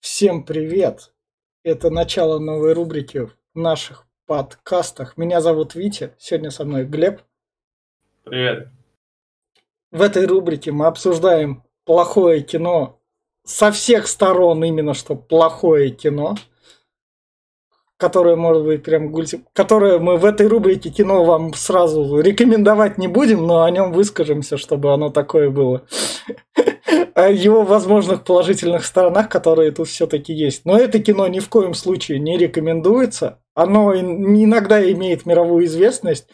Всем привет! Это начало новой рубрики в наших подкастах. Меня зовут Витя, сегодня со мной Глеб. Привет. В этой рубрике мы обсуждаем плохое кино со всех сторон, именно что плохое кино, которое может быть прям гульти... которое мы в этой рубрике кино вам сразу рекомендовать не будем, но о нем выскажемся, чтобы оно такое было. О его возможных положительных сторонах, которые тут все-таки есть. Но это кино ни в коем случае не рекомендуется. Оно иногда имеет мировую известность.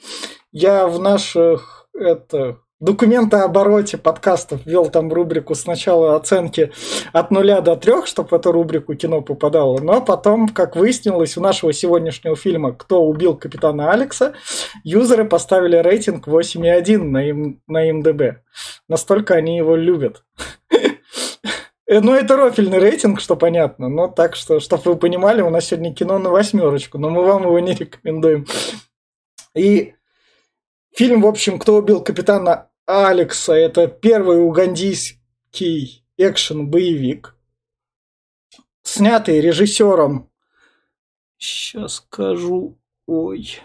Я в наших это, документообороте подкастов вел там рубрику сначала оценки от нуля до трех, чтобы в эту рубрику кино попадало. Но потом, как выяснилось, у нашего сегодняшнего фильма «Кто убил капитана Алекса» юзеры поставили рейтинг 8,1 на, им, на МДБ. Настолько они его любят. Ну, это рофильный рейтинг, что понятно. Но так что, чтобы вы понимали, у нас сегодня кино на восьмерочку, но мы вам его не рекомендуем. И фильм, в общем, «Кто убил капитана Алекса» – это первый угандийский экшен-боевик, снятый режиссером, сейчас скажу, ой,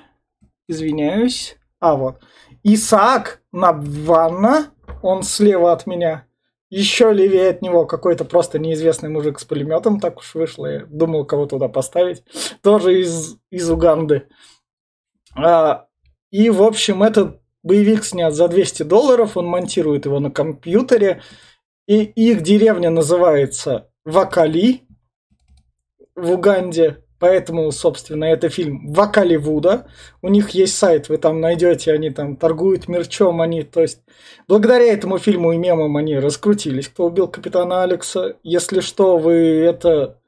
извиняюсь, а вот, Исаак Набванна, он слева от меня – еще левее от него какой-то просто неизвестный мужик с пулеметом, так уж вышло. Я думал, кого туда поставить. Тоже из, из Уганды. А, и, в общем, этот боевик снят за 200 долларов. Он монтирует его на компьютере. И их деревня называется Вакали в Уганде. Поэтому, собственно, это фильм Вакаливуда. У них есть сайт, вы там найдете, они там торгуют мерчом, они, то есть, благодаря этому фильму и мемам они раскрутились. Кто убил капитана Алекса? Если что, вы это...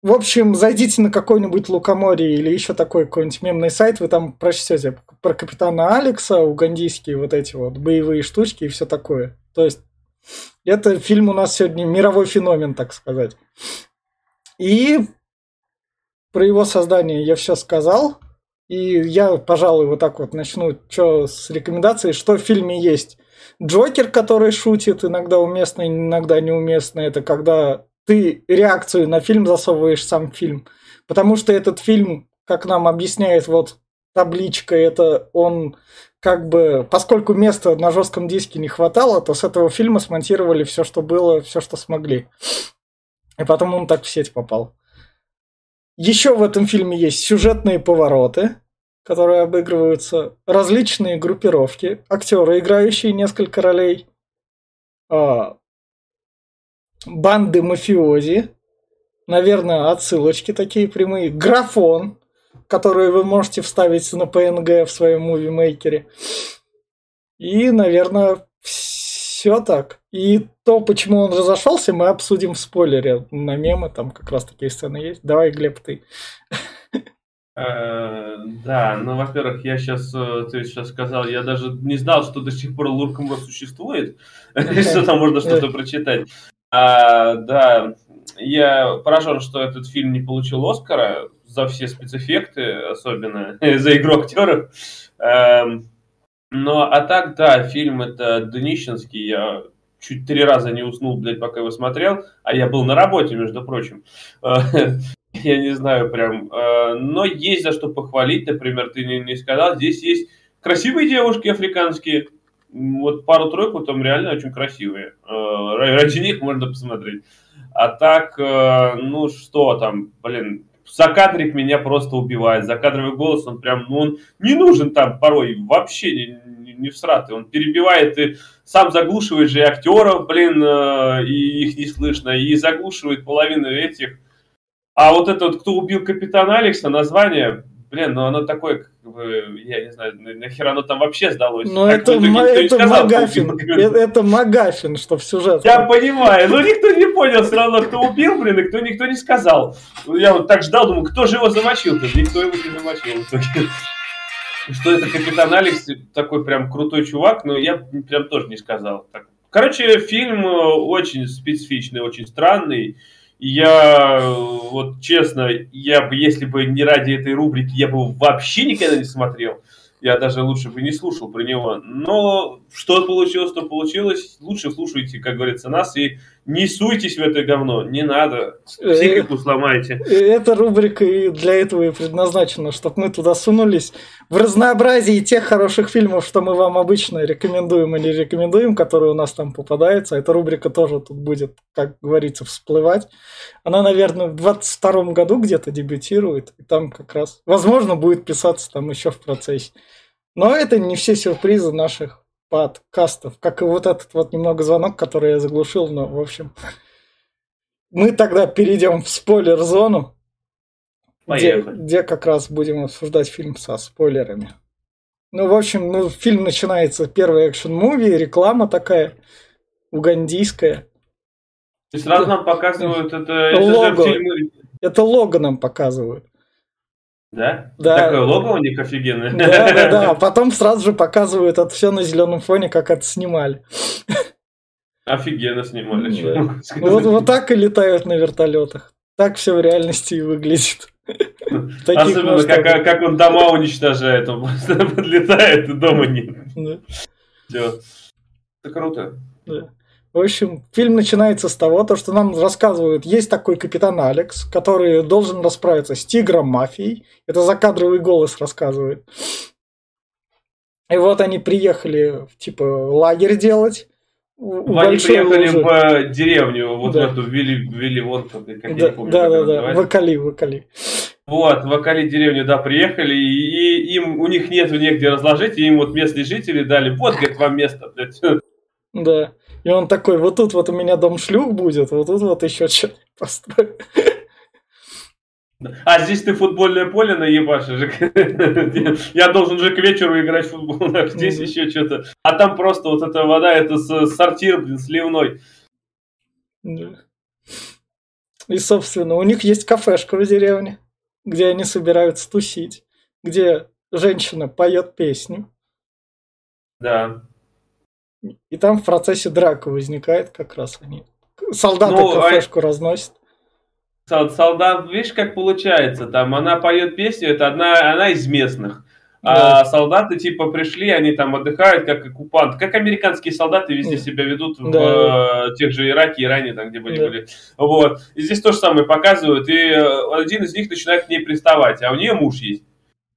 В общем, зайдите на какой-нибудь Лукоморье или еще такой какой-нибудь мемный сайт, вы там прочтете про капитана Алекса, угандийские вот эти вот боевые штучки и все такое. То есть, это фильм у нас сегодня мировой феномен, так сказать. И про его создание я все сказал. И я, пожалуй, вот так вот начну что с рекомендацией, что в фильме есть. Джокер, который шутит, иногда уместно, иногда неуместно. Это когда ты реакцию на фильм засовываешь сам фильм. Потому что этот фильм, как нам объясняет вот табличка, это он как бы, поскольку места на жестком диске не хватало, то с этого фильма смонтировали все, что было, все, что смогли. И потом он так в сеть попал. Еще в этом фильме есть сюжетные повороты, которые обыгрываются, различные группировки, актеры, играющие несколько ролей, а, банды мафиози, наверное, отсылочки такие прямые, графон, который вы можете вставить на PNG в своем мувимейкере. И, наверное, все так. И то, почему он разошелся, мы обсудим в спойлере на мемы, там как раз такие сцены есть. Давай, Глеб, ты. Э, да, ну, во-первых, я сейчас, э, ты сейчас сказал, я даже не знал, что до сих пор Луркомро существует, что там можно что-то прочитать. А, да, я поражен, что этот фильм не получил Оскара за все спецэффекты, особенно за игру актеров. Эм, но, а так, да, фильм это днищенский, я чуть три раза не уснул, блядь, пока его смотрел, а я был на работе, между прочим. Я не знаю прям. Э, но есть за что похвалить, например, ты не сказал, здесь есть красивые девушки африканские, вот пару-тройку там реально очень красивые. Э, ради них можно посмотреть. А так, э, ну что там, блин, Закадрик меня просто убивает. Закадровый голос, он прям, ну он не нужен там порой вообще не, не, не всратый. Он перебивает и сам заглушивает же и актеров, блин, э, и их не слышно, и заглушивает половину этих. А вот это вот, кто убил капитана Алекса, название, блин, ну оно такое, как бы, я не знаю, нахер оно там вообще сдалось. Ну это, это Магафин, это, это Магафин, что в сюжет. Я понимаю, но никто не понял все равно, кто убил, блин, и кто никто не сказал. Я вот так ждал, думаю, кто же его замочил-то? Никто его не замочил Что это капитан Алекс, такой прям крутой чувак, но я прям тоже не сказал. Короче, фильм э, очень специфичный, очень странный. Я, вот честно, я бы, если бы не ради этой рубрики, я бы вообще никогда не смотрел. Я даже лучше бы не слушал про него. Но что получилось, то получилось. Лучше слушайте, как говорится, нас и не суйтесь в это говно, не надо, психику сломайте. Эта рубрика и для этого и предназначена, чтобы мы туда сунулись в разнообразии тех хороших фильмов, что мы вам обычно рекомендуем или рекомендуем, которые у нас там попадаются. Эта рубрика тоже тут будет, как говорится, всплывать. Она, наверное, в 22 году где-то дебютирует, и там как раз, возможно, будет писаться там еще в процессе. Но это не все сюрпризы наших подкастов, как и вот этот вот немного звонок, который я заглушил, но, в общем, мы тогда перейдем в спойлер-зону, где, где как раз будем обсуждать фильм со спойлерами. Ну, в общем, ну, фильм начинается, первый экшен-муви, реклама такая, угандийская. Есть сразу нам показывают это... Лого. Это, это лого нам показывают. Да? Да. Такое лого у них офигенное. Да, да, да. Потом сразу же показывают это все на зеленом фоне, как это снимали. Офигенно снимали. Да. Вот, вот так и летают на вертолетах. Так все в реальности и выглядит. Особенно, как, как он дома уничтожает. Он просто подлетает и дома нет. Да. Все. Это круто. Да. В общем, фильм начинается с того, то, что нам рассказывают, есть такой капитан Алекс, который должен расправиться с тигром мафией. Это закадровый голос рассказывает. И вот они приехали, типа, лагерь делать. Они приехали лужи. в деревню, вот да. в эту Вилли, Вилли вот, как да, я помню, да, да, да, Вакали, Вакали. Вот, в Акали деревню, да, приехали, и, и им, у них нет негде разложить, и им вот местные жители дали, вот, говорит, вам место, блядь. Да. И он такой, вот тут вот у меня дом шлюх будет, вот тут вот еще что-то построю. А здесь ты футбольное поле наебашишь. Я должен же к вечеру играть в футбол, а здесь еще что-то. А там просто вот эта вода, это сортир, блин, сливной. И, собственно, у них есть кафешка в деревне, где они собираются тусить, где женщина поет песню. Да. И там в процессе драка возникает как раз они. Солдаты ну, а кафешку а... разносят. Солдат, видишь, как получается, там она поет песню, это одна, она из местных. Да. А солдаты типа пришли, они там отдыхают как оккупант, как американские солдаты везде да. себя ведут да. в э, тех же Ираке, Иране, там где были, да. были. Вот. И здесь то же самое показывают, и э, один из них начинает к ней приставать, а у нее муж есть.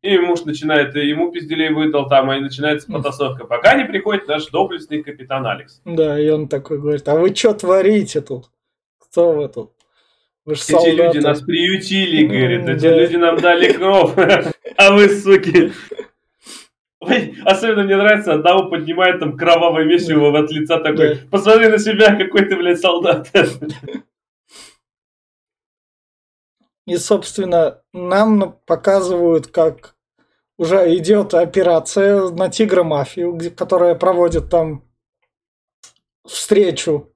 И муж начинает, ему пизделей выдал там, и начинается потасовка. Пока не приходит наш доблестный капитан Алекс. Да, и он такой говорит, а вы что творите тут? Кто вы тут? Вы Эти солдаты. люди нас приютили, говорит, эти да. люди нам дали кров, а вы, суки. Особенно мне нравится, одного поднимает там кровавое месиво от лица такой, посмотри на себя, какой ты, блядь, солдат. И, собственно, нам показывают, как уже идет операция на Тигра Мафию, которая проводит там встречу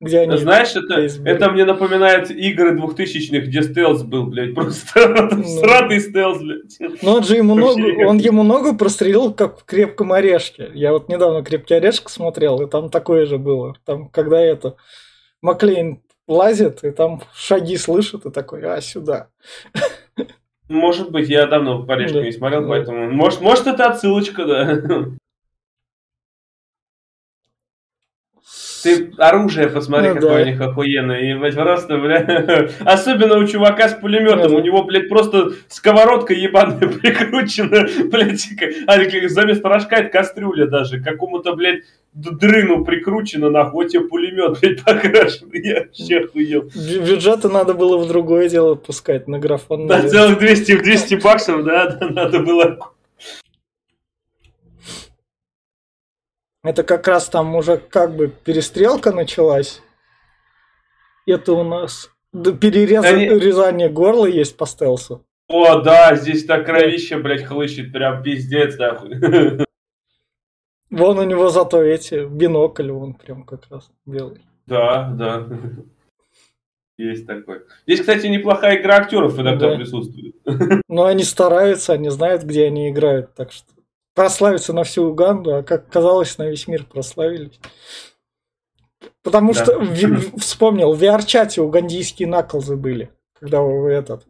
где они... Знаешь, это, это мне напоминает игры двухтысячных, где стелс был, блядь, просто ну, сратый стелс, блядь. Ну, он же ему ногу, он ему ногу прострелил, как в крепком орешке. Я вот недавно крепкий орешек смотрел, и там такое же было. Там, когда это Маклейн лазит, и там шаги слышит, и такой, а, сюда. Может быть, я давно по орешке да, не смотрел, да. поэтому... Может, может, это отсылочка, да. Ты оружие посмотри, ну, какое да. у них охуенное. Ебать, просто, бля. Особенно у чувака с пулеметом. Ну, у него, блядь, просто сковородка ебаная прикручена. Блядь, а заместо рожка это кастрюля даже. Какому-то, блядь, дрыну прикручена, нахуй, тебе пулемет, блядь, покрашен. Я вообще охуел. Бюджеты надо было в другое дело пускать, на графон. Да, целых 200, 200 баксов, да, надо было Это как раз там уже как бы перестрелка началась. Это у нас перерезание Они... горла есть по стелсу. О, да, здесь так кровище, блядь, хлыщет, прям пиздец, нахуй. Вон у него зато эти, бинокль, вон прям как раз белый. Да, да. Есть такой. Здесь, кстати, неплохая игра актеров иногда да. присутствует. Но они стараются, они знают, где они играют, так что прославиться на всю Уганду, а как казалось, на весь мир прославились. Потому да. что в, вспомнил, в VR-чате угандийские наклзы были, когда вы этот,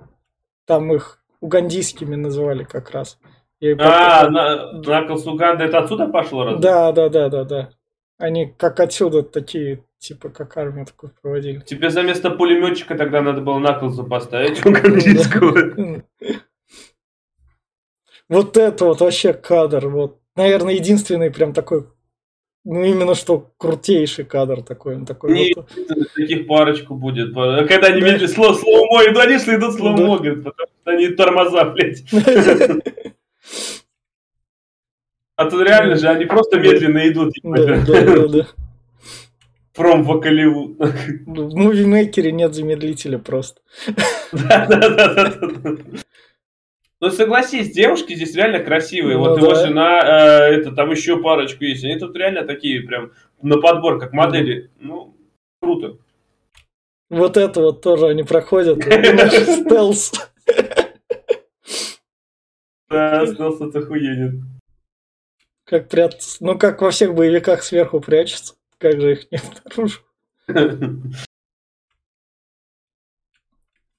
там их угандийскими называли как раз. И а, на, наклз Уганды это отсюда пошло? Разве? Да, да, да, да, да. Они как отсюда такие Типа как армию такую проводили. Тебе за место пулеметчика тогда надо было наколзу поставить у Кандинского. Вот это вот вообще кадр. Вот, наверное, единственный прям такой ну, именно что крутейший кадр такой. Он такой Не, вот... таких парочку будет. Когда они да. слово slow-mo, идут, они что идут slow-mo, да. потому что они тормоза, блядь. А тут реально же, они просто медленно идут. Да, да, да. Прям Голливуд. В Movie Maker е нет замедлителя просто. Да, да, да, да. Ну согласись, девушки здесь реально красивые. Ну, вот да. его жена, э, это там еще парочку есть. Они тут реально такие прям на подбор, как модели. Ну, круто. Вот это вот тоже они проходят. Стелс. Да, стелс это охуенен. Как прятаться. Ну, как во всех боевиках сверху прячутся. Как же их не обнаружил.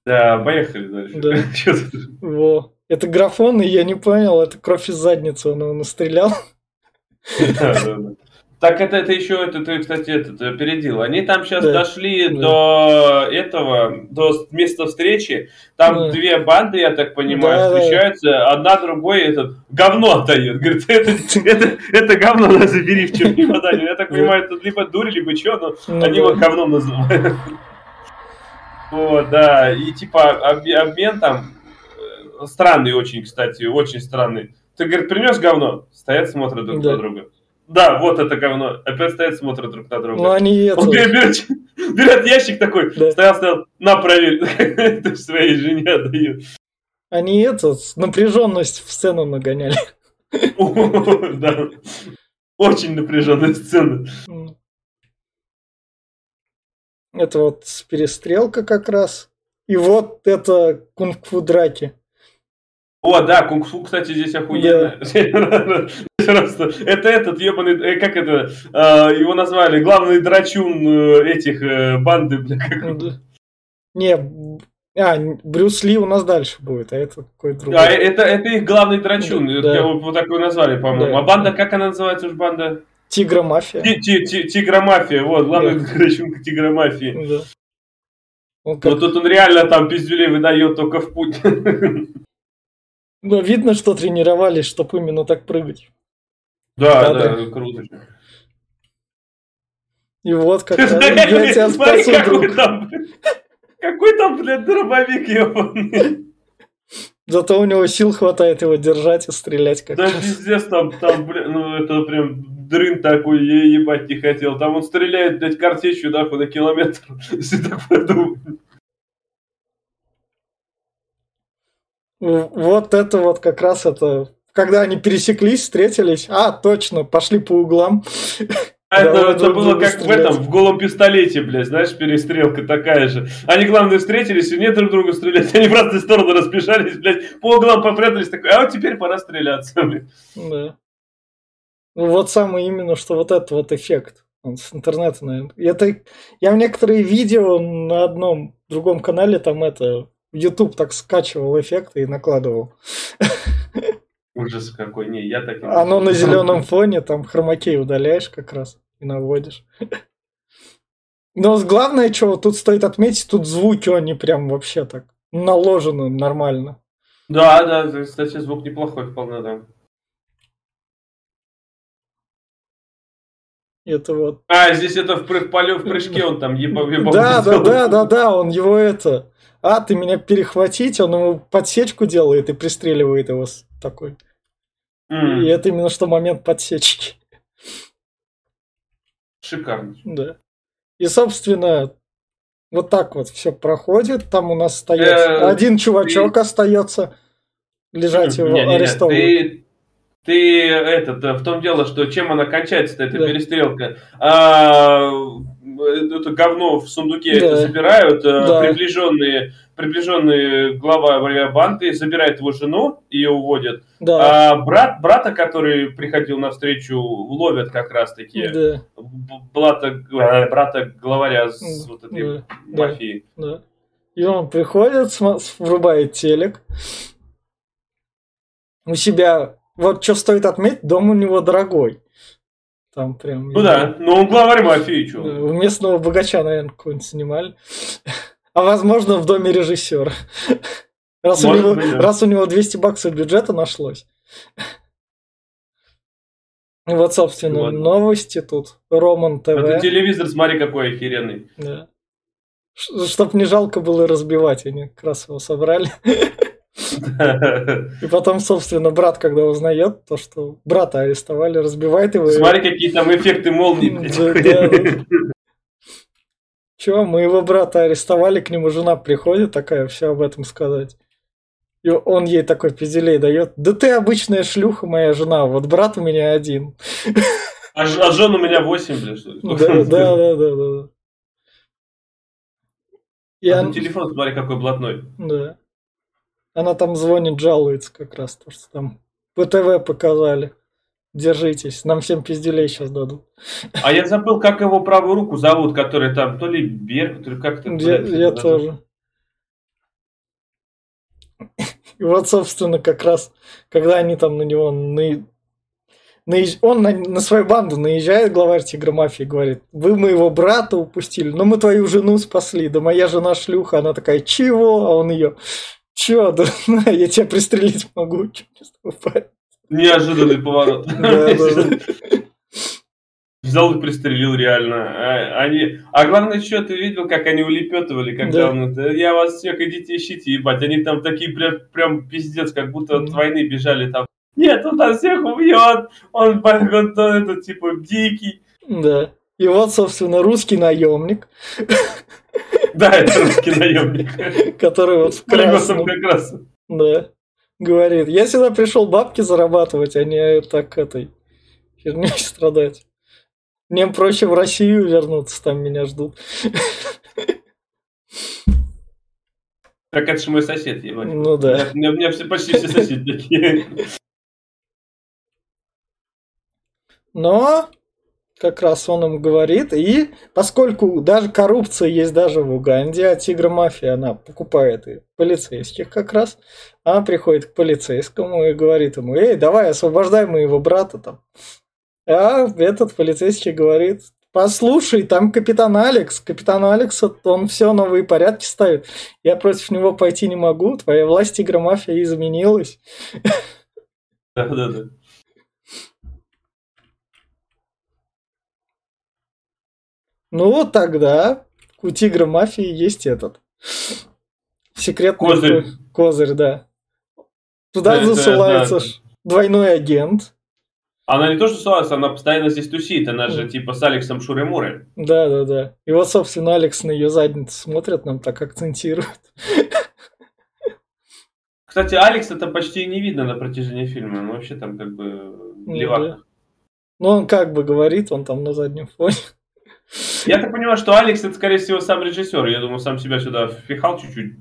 Да, поехали дальше. Да. Во. Это графон, и я не понял, это кровь из задницы он его настрелял. Да, да, да. Так это, это еще, это ты, кстати, это ты опередил. Они там сейчас да, дошли да. до этого, до места встречи. Там да. две банды, я так понимаю, да, встречаются. Да. Одна другой этот говно отдает. Говорит, это, это, это говно надо забери в чемодане. Я так понимаю, это либо дурь, либо что, но ну, они его говном называют. Вот, да. И типа обмен там э, странный очень, кстати, очень странный. Ты, говорит, принес говно? Стоят, смотрят друг да. на друга. Да, вот это говно. Опять стоят, смотрят друг на друга. Ну, они это... Он берет, берет ящик такой, да. стоял, стоял, на, проверь. Это своей жене отдают. Они это, напряженность в сцену нагоняли. Да. Очень напряженная сцена. Это вот перестрелка как раз. И вот это кунг-фу драки. О, да, кунг-фу, кстати, здесь охуенно. Это этот ебаный, э, как это, а, его назвали, главный драчун э, этих э, банды, бля, Не, а, Брюс Ли у нас дальше будет, а это какой-то другой. А, это, это их главный драчун, да. вот такой назвали, по-моему. Да. А банда, как она называется уж банда? Тигра мафия. Тигра мафия, вот, главный да. драчун Тигра мафии. Да. Он как... Но тут он реально там пиздюлей выдает только в путь. Но видно, что тренировались, чтобы именно так прыгать. Да, да, да, круто. И вот как я тебя спасу, друг. Какой там, блядь, дробовик ебаный. Зато у него сил хватает его держать и стрелять как Да пиздец, там, там, блядь, ну это прям дрын такой, я ебать не хотел. Там он стреляет, блядь, картечью, да, на километр, если так подумать. Вот это вот как раз это, когда они пересеклись, встретились, а, точно, пошли по углам. А это, это было как стрелять. в этом, в голом пистолете, блядь, знаешь, перестрелка такая же. Они, главное, встретились и не друг друга стрелять. Они в разные стороны разбежались, блядь, по углам попрятались, такой, а вот теперь пора стреляться, блядь. Да. Ну, вот самый именно, что вот этот вот эффект. Он с интернета, наверное. Это, я в некоторые видео на одном другом канале там это YouTube так скачивал эффекты и накладывал. Ужас какой, не, я так не Оно на зеленом фоне, там хромакей удаляешь как раз и наводишь. Но главное, что тут стоит отметить, тут звуки, они прям вообще так наложены нормально. Да, да, кстати, звук неплохой вполне, да. Это вот. А, здесь это в, в прыжке он там ебал. Да, да, да, да, да, он его это а, ты меня перехватить, он ему подсечку делает и пристреливает его такой. Mm. И это именно что момент подсечки. Шикарно. Да. И, собственно, вот так вот все проходит. Там у нас остается э, один чувачок остается лежать его арестовывают. Ты этот, в том дело, что чем она кончается, эта да. перестрелка. А, это говно в сундуке да. это собирают, э, да. приближенные, приближенные глава банды забирает его жену, ее уводят. Да. А брат, брата, который приходил на встречу, ловят как раз таки. Да. Брата, э, брата главаря с вот этой да. мафией. Да. И он приходит, врубает телек. У себя вот что стоит отметить, дом у него дорогой. Там прям... Ну да, но он главарь мафии, что? У местного богача, наверное, какого-нибудь снимали. А возможно, в доме режиссера. Раз, у него, быть, да. раз у него 200 баксов бюджета нашлось. Вот, собственно, вот. новости тут. Роман ТВ. Это телевизор, смотри, какой охеренный. Да. Чтоб не жалко было разбивать, они как раз его собрали. И потом, собственно, брат, когда узнает то, что брата арестовали, разбивает его. Смотри, какие там эффекты молнии. Че, моего брата арестовали, к нему жена приходит такая, все об этом сказать. И он ей такой пизделей дает. Да ты обычная шлюха, моя жена, вот брат у меня один. А, а жен у меня восемь, блядь, что ли? Да, да, да, да, да. И а он... телефон, смотри, какой блатной. Да. Она там звонит, жалуется как раз, то, что там ПТВ показали. Держитесь, нам всем пизделей сейчас дадут. А я забыл, как его правую руку зовут, который там, то ли Берг, то ли как-то. Я, я тоже. И вот, собственно, как раз, когда они там на него на... Наезж... Он на, на свою банду наезжает, главарь тигромафии, говорит, вы моего брата упустили, но мы твою жену спасли, да моя жена шлюха, она такая, чего? А он ее, чё, да я тебя пристрелить могу, Неожиданный поворот. Взял и пристрелил реально. А, они... а главное, что ты видел, как они улепетывали, когда да. он... Я вас всех идите ищите, ебать. Они там такие прям, прям пиздец, как будто от войны бежали там. Нет, он там всех убьет. Он, он, он это типа дикий. Да. И вот, собственно, русский наемник. Да, это русский наемник. Который вот в красном. как раз. Да. Говорит, я сюда пришел бабки зарабатывать, а не так этой херней страдать. Мне проще в Россию вернуться, там меня ждут. Так это же мой сосед, ебать. Ну да. У меня, у меня все, почти все соседи такие. Но как раз он им говорит, и поскольку даже коррупция есть даже в Уганде, а тигромафия, она покупает и полицейских как раз, она приходит к полицейскому и говорит ему, эй, давай освобождай моего брата там. А этот полицейский говорит, послушай, там капитан Алекс. Капитан Алекс, он все новые порядки ставит. Я против него пойти не могу. Твоя власть игромафия изменилась. Да-да-да. Ну, вот тогда у Тигра Мафии есть этот. Секретный козырь. Козырь, да. Туда да, засылается да, да. двойной агент. Она не то, что ссылается, она постоянно здесь тусит. Она же типа с Алексом Шуры-Муры. Да, да, да. И вот, собственно, Алекс на ее задницу смотрит, нам так акцентирует. Кстати, Алекс это почти не видно на протяжении фильма. Он вообще там как бы ну левак. Да. Ну, он как бы говорит, он там на заднем фоне. Я так понимаю, что Алекс это, скорее всего, сам режиссер. Я думаю, сам себя сюда впихал чуть-чуть.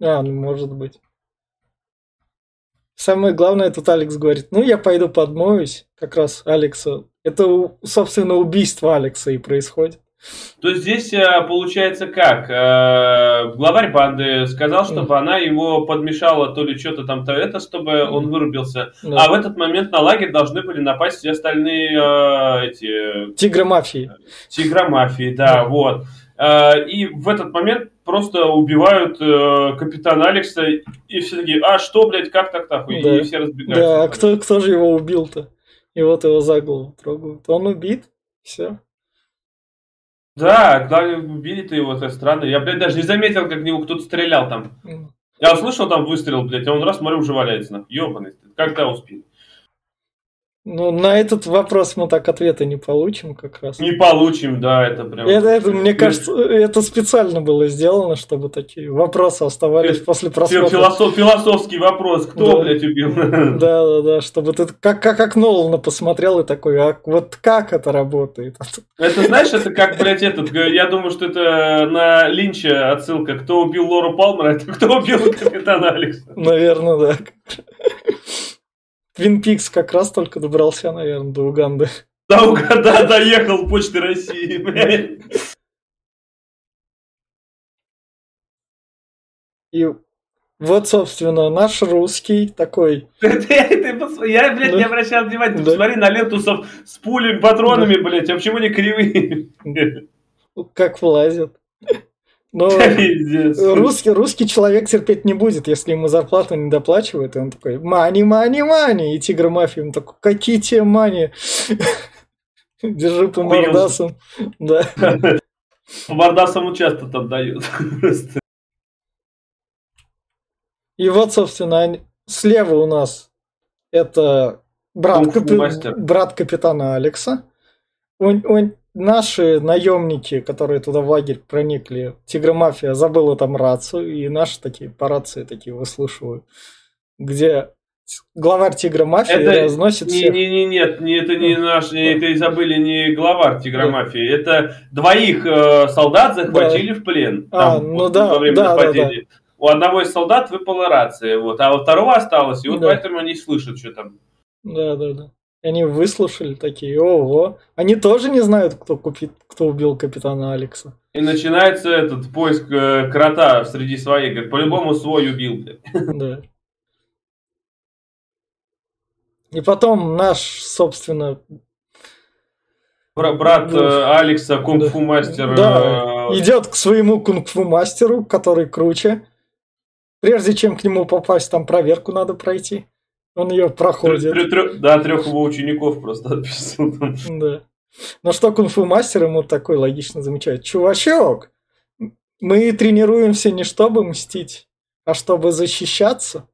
А, ну, может быть. Самое главное, тут Алекс говорит, ну, я пойду подмоюсь. Как раз Алекса. Это, собственно, убийство Алекса и происходит. То здесь э, получается как? Э, главарь банды сказал, чтобы она его подмешала то ли что-то там, то это, чтобы он вырубился. Да. А в этот момент на лагерь должны были напасть все остальные э, эти... Тигры мафии. Тигры мафии, да, вот. И в этот момент просто убивают капитана Алекса, и все такие, а что, блядь, как так так? Да. И все разбегаются. Да, а кто, кто же его убил-то? И вот его за голову трогают. Он убит, все. Да, когда убили-то его, это странно. Я, блядь, даже не заметил, как в него кто-то стрелял там. Я услышал там выстрел, блядь, а он раз, смотрю, уже валяется. Ёбаный, когда успели? Ну, на этот вопрос мы так ответа не получим как раз. Не получим, да, это прям... Это, это мне кажется, это специально было сделано, чтобы такие вопросы оставались это, после просмотра. Философ, философский вопрос, кто, да. блядь, убил? Да, да, да, чтобы ты как, как, как Нолана посмотрел и такой, а вот как это работает? Это, знаешь, это как, блядь, этот, я думаю, что это на Линча отсылка, кто убил Лору Палмера, это кто убил Капитана Алекса. Наверное, да. Твин Пикс как раз только добрался, наверное, до Уганды. Да, Уганда доехал почты России, блядь. И Вот, собственно, наш русский такой. Я, блядь, не обращал внимания. Ты посмотри на ленту с пулями, патронами, блядь. А почему они кривые? Как влазят. Но русский, русский человек терпеть не будет, если ему зарплату не доплачивают, и он такой, мани, мани, мани, и тигр мафия, он такой, какие те мани? Держи по мордасам. Да. По мордасам часто там дают. И вот, собственно, слева у нас это брат, капи... брат капитана Алекса. Он, он, наши наемники, которые туда в лагерь проникли, Тигромафия забыла там рацию, и наши такие по рации такие выслушивают, где главарь Тигра Мафии это разносит не, всех. Не, не, нет, не, это не наш, не, это и забыли не главарь Тигра Мафии, да. это двоих э, солдат захватили да. в плен. А, там, ну вот, да, во время да, нападения. Да, да. У одного из солдат выпала рация, вот, а у второго осталось, и вот да. поэтому они слышат, что там. Да, да, да. Они выслушали такие, ого. Они тоже не знают, кто, купит, кто убил капитана Алекса. И начинается этот поиск э, крота среди своих. Говорит, по-любому свой убил. Да. И потом наш, собственно... Брат да. Алекса, кунг-фу мастер. Да, э... идет к своему кунг-фу мастеру, который круче. Прежде чем к нему попасть, там проверку надо пройти. Он ее проходит. Трё, трё, да, трех его учеников просто отписал. Да. Но что кунг-фу мастер ему такой логично замечает. Чувачок, мы тренируемся не чтобы мстить, а чтобы защищаться.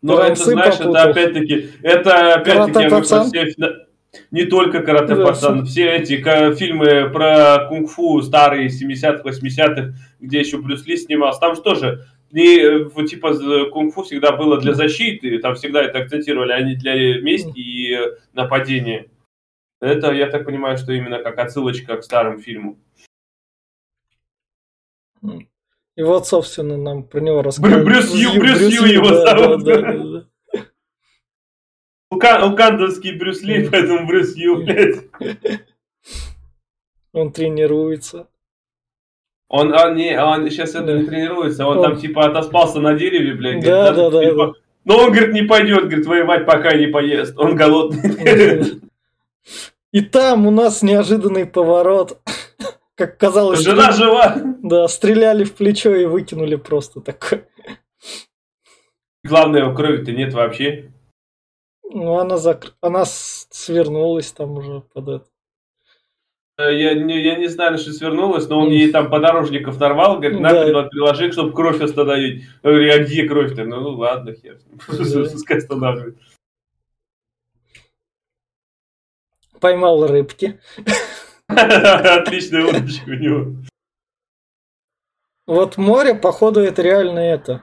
Ну, это, знаешь, попутал. это опять-таки, это опять-таки, я все, не только карате да, пацан, все эти фильмы про кунг-фу старые 70-х, 80-х, где еще Брюс Ли снимался, там что же, и э, типа кунг-фу всегда было для защиты, там всегда это акцентировали, а не для мести и э, нападения. Это, я так понимаю, что именно как отсылочка к старым фильмам. И вот, собственно, нам про него рассказывают. Брюс Ю, Брюс Ю его зовут. Да, да, да, да. Укандовский Брюс Ли, поэтому Брюс Ю, блядь. Он тренируется. Он, он, не, он сейчас это не тренируется, он, он там типа отоспался на дереве, блядь. Да, говорит, да, да, типа, да. Но он, говорит, не пойдет, говорит, воевать, пока не поест. Он голодный. И там у нас неожиданный поворот. Как казалось... Жена стрел... жива! Да, стреляли в плечо и выкинули просто так. Главное, у крови-то нет вообще. Ну, она, зак... она свернулась там уже под это. Э, я не, я не знаю, что свернулась, но он ей там подорожников нарвал, говорит, на, да. приложи, чтобы кровь остановить. Я говорю, а где кровь-то? Ну, ну ладно, хер. Пускай останавливает. Поймал рыбки. Отличная удочка у него. Вот море, походу, это реально это.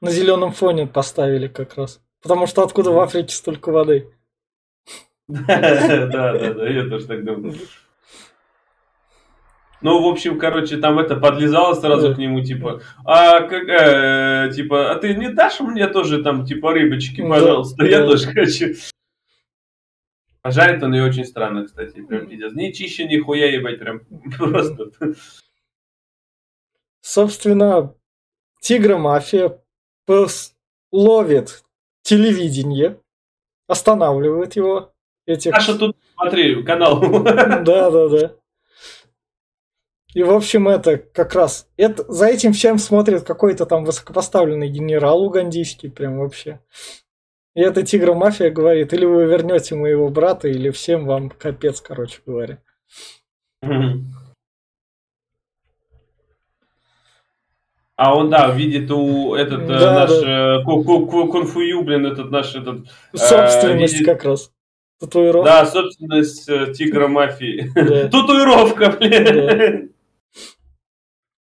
На зеленом фоне поставили как раз. Потому что откуда в Африке столько воды? Да, да, да, я тоже так думаю. Ну, в общем, короче, там это подлезало сразу к нему, типа, а как, э, типа, а ты не дашь мне тоже там, типа, рыбочки, пожалуйста, я тоже хочу. А жарит он ее очень странно, кстати, прям пиздец. Ни чище, ни хуя ебать, прям просто. Собственно, Тигра Мафия ловит телевидение, останавливает его, этих... Саша тут, смотри, канал. Да, да, да. И, в общем, это как раз... Это, за этим всем смотрит какой-то там высокопоставленный генерал угандийский, прям вообще. И эта тигра-мафия говорит, или вы вернете моего брата, или всем вам капец, короче говоря. А он, да, видит у этот э, да, наш да. Э, кунфую, блин, этот наш этот... Э, Собственность видит... как раз. Татуировка. Да, собственность э, тигра мафии. Татуировка, блин.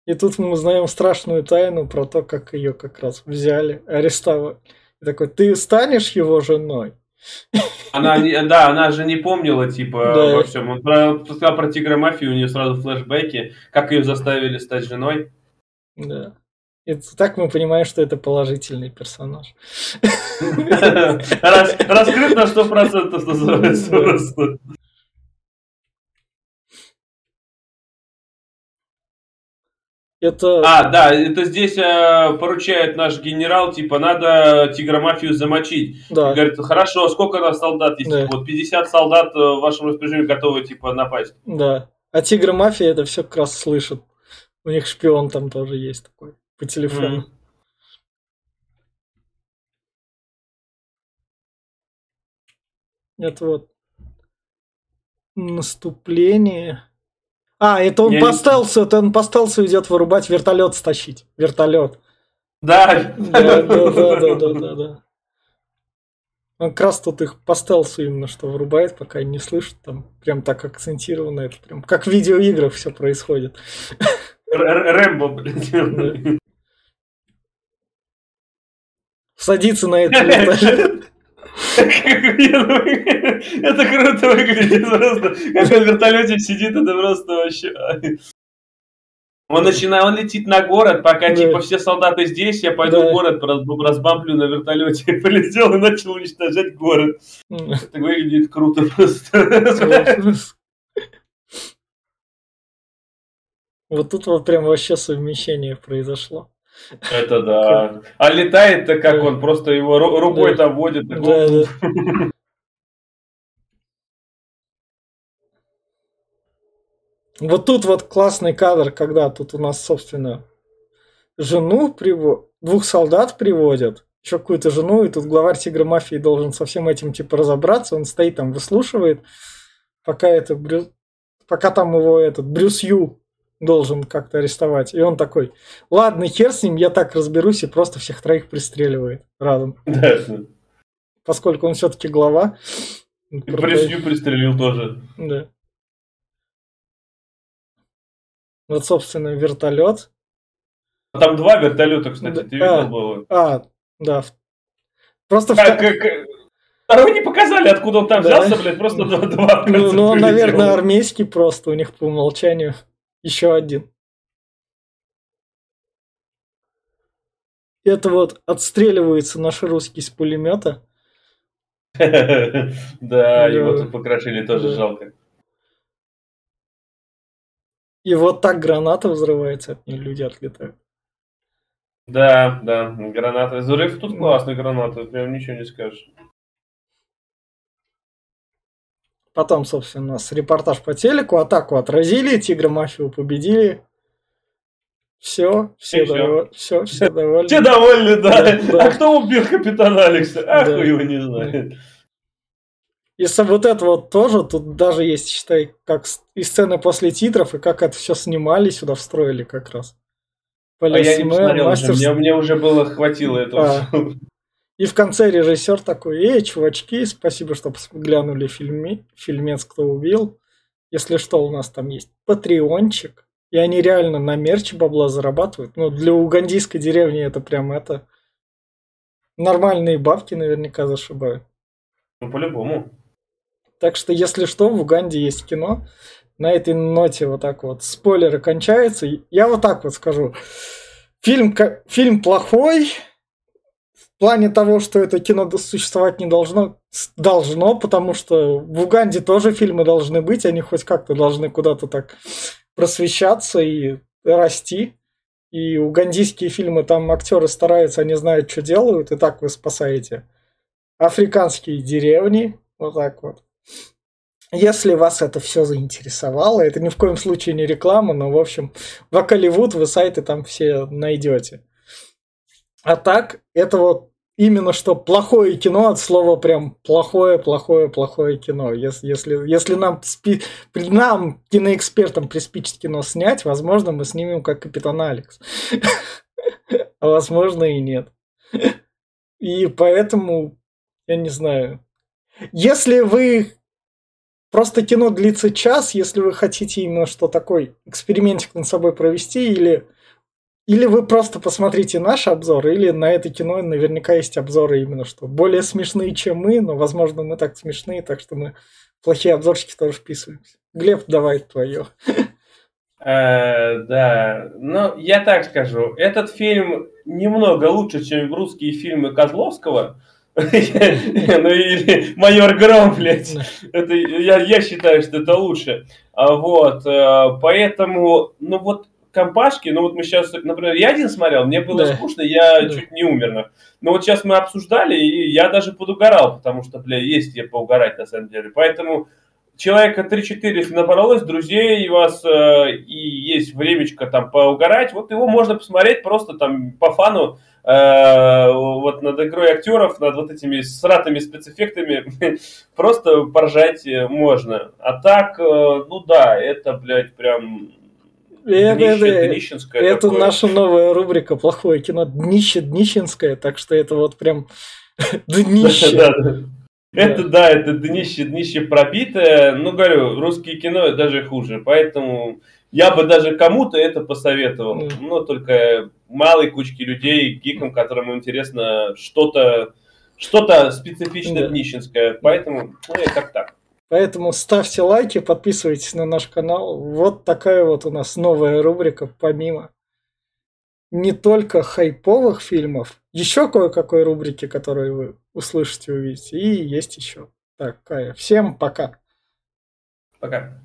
И тут мы узнаем страшную тайну про то, как ее как раз взяли, арестовали. И такой, ты станешь его женой? Она, да, она же не помнила, типа, да. во всем. Он про, сказал про тигра мафию, у нее сразу флешбеки, как ее заставили стать женой. Да. И так мы понимаем, что это положительный персонаж. Раскрыт на 100% называется просто. Это... А, да, это здесь э, поручает наш генерал, типа, надо тигромафию замочить. Да. И говорит, хорошо, сколько у нас солдат есть? Да. Вот 50 солдат э, в вашем распоряжении готовы, типа, напасть. Да. А тигр мафия это все как раз слышит. У них шпион там тоже есть такой по телефону. Мгм. Это вот наступление. А, это он Я по не- это он по стелсу идет вырубать вертолет стащить. Вертолет. Да, Да, да, да, да, да, да, да. Он как раз тут их по стелсу именно что вырубает, пока не слышат. Там прям так акцентировано это. Прям как в видеоиграх все происходит. Рэмбо, блядь. Садится на этот вертолет. Это круто выглядит просто. Как он в вертолете сидит, это просто вообще... Он начинает, он летит на город, пока Да. типа все солдаты здесь, я пойду Да. в город, раз- разбамплю на вертолете. Полетел и начал уничтожать город. Это выглядит круто просто. Вот тут вот прям вообще совмещение произошло. Это да. А летает-то как он, просто его ру- рукой там водит. Вот тут вот классный кадр, когда тут у нас, собственно, жену приводят, двух солдат приводят, еще какую-то жену, и тут главарь тигра мафии должен со всем этим типа разобраться, он стоит там, выслушивает, пока это Брю... пока там его этот Брюс Ю должен как-то арестовать. И он такой, ладно, хер с ним, я так разберусь, и просто всех троих пристреливает разом. Да. Поскольку он все-таки глава. И. Пресью пристрелил тоже. Да. Вот, собственно, вертолет. А Там два вертолета, кстати, Да. ты видел А. было? А, да. Просто в Как, ка- как- Второй не показали, откуда он там Да. взялся, блядь, просто два. два Ну, ну, он, наверное, армейский просто у них по умолчанию. Еще один. Это вот отстреливается наш русский с пулемета. Да, его Да. тут покрошили, тоже жалко. И вот так граната взрывается, от нее люди отлетают. Да, да, граната. Взрыв тут классный граната, прям ничего не скажешь. Потом, собственно, у нас репортаж по телеку, атаку отразили, тигра мафию победили. Все, все, довольны. Все, все довольны. Все довольны, да. Да, да. А кто убил капитана Алекса? Ах, Да. его не знает. И со- вот это вот тоже, тут даже есть, считай, как и сцены после титров, и как это все снимали, сюда встроили как раз. А я не Полисмен, посмотрел уже, мастер- мне, мне уже было хватило этого. А. И в конце режиссер такой, эй, чувачки, спасибо, что глянули фильме, фильмец «Кто убил». Если что, у нас там есть патреончик, и они реально на мерч бабла зарабатывают. Ну, для угандийской деревни это прям это... Нормальные бабки наверняка зашибают. Ну, по-любому. Так что, если что, в Уганде есть кино. На этой ноте вот так вот спойлеры кончаются. Я вот так вот скажу. Фильм, фильм плохой. Плане того, что это кино существовать не должно. Должно, потому что в Уганде тоже фильмы должны быть. Они хоть как-то должны куда-то так просвещаться и расти. И угандийские фильмы, там актеры стараются, они знают, что делают, и так вы спасаете африканские деревни, вот так вот. Если вас это все заинтересовало, это ни в коем случае не реклама, но, в общем, в Акаливуд вы сайты там все найдете. А так, это вот именно что плохое кино от слова прям плохое, плохое, плохое кино. Если, если, если нам, спи, нам, киноэкспертам, приспичит кино снять, возможно, мы снимем как Капитан Алекс. А возможно и нет. И поэтому, я не знаю. Если вы Просто кино длится час, если вы хотите именно что такой экспериментик над собой провести, или, или вы просто посмотрите наш обзор, или на это кино наверняка есть обзоры именно что более смешные, чем мы, но, возможно, мы так смешные, так что мы плохие обзорчики тоже вписываемся. Глеб, давай твое. Э, Да, ну я так скажу, этот фильм немного лучше, чем русские фильмы Козловского. Ну или майор Гром, блядь. Это, я, я считаю, что это лучше. А Вот, э, поэтому, ну вот, компашки, ну вот мы сейчас, например, я один смотрел, мне было да. скучно, я да. чуть не умер. Но вот сейчас мы обсуждали, и я даже подугорал, потому что, бля, есть где поугарать на самом деле. Поэтому человека 3-4, если набралось, друзей у вас э, и есть времечко там поугарать, вот его можно посмотреть просто там по фану, э, вот над игрой актеров, над вот этими сратыми спецэффектами, просто поржать можно. А так, э, ну да, это, блядь, прям это, днище, это, днищенское это такое. наша новая рубрика «Плохое кино» днище днищенское, так что это вот прям днище. Это да, это днище, днище пробитое. Ну, говорю, русское кино даже хуже. Поэтому я бы даже кому-то это посоветовал. Mm. Но только малой кучке людей, гикам, которым интересно что-то что-то специфично да. днищенское. Поэтому, ну, и как так. Поэтому ставьте лайки, подписывайтесь на наш канал. Вот такая вот у нас новая рубрика, помимо не только хайповых фильмов, еще кое-какой рубрики, которые вы услышите, увидите, и есть еще такая. Всем пока. Пока.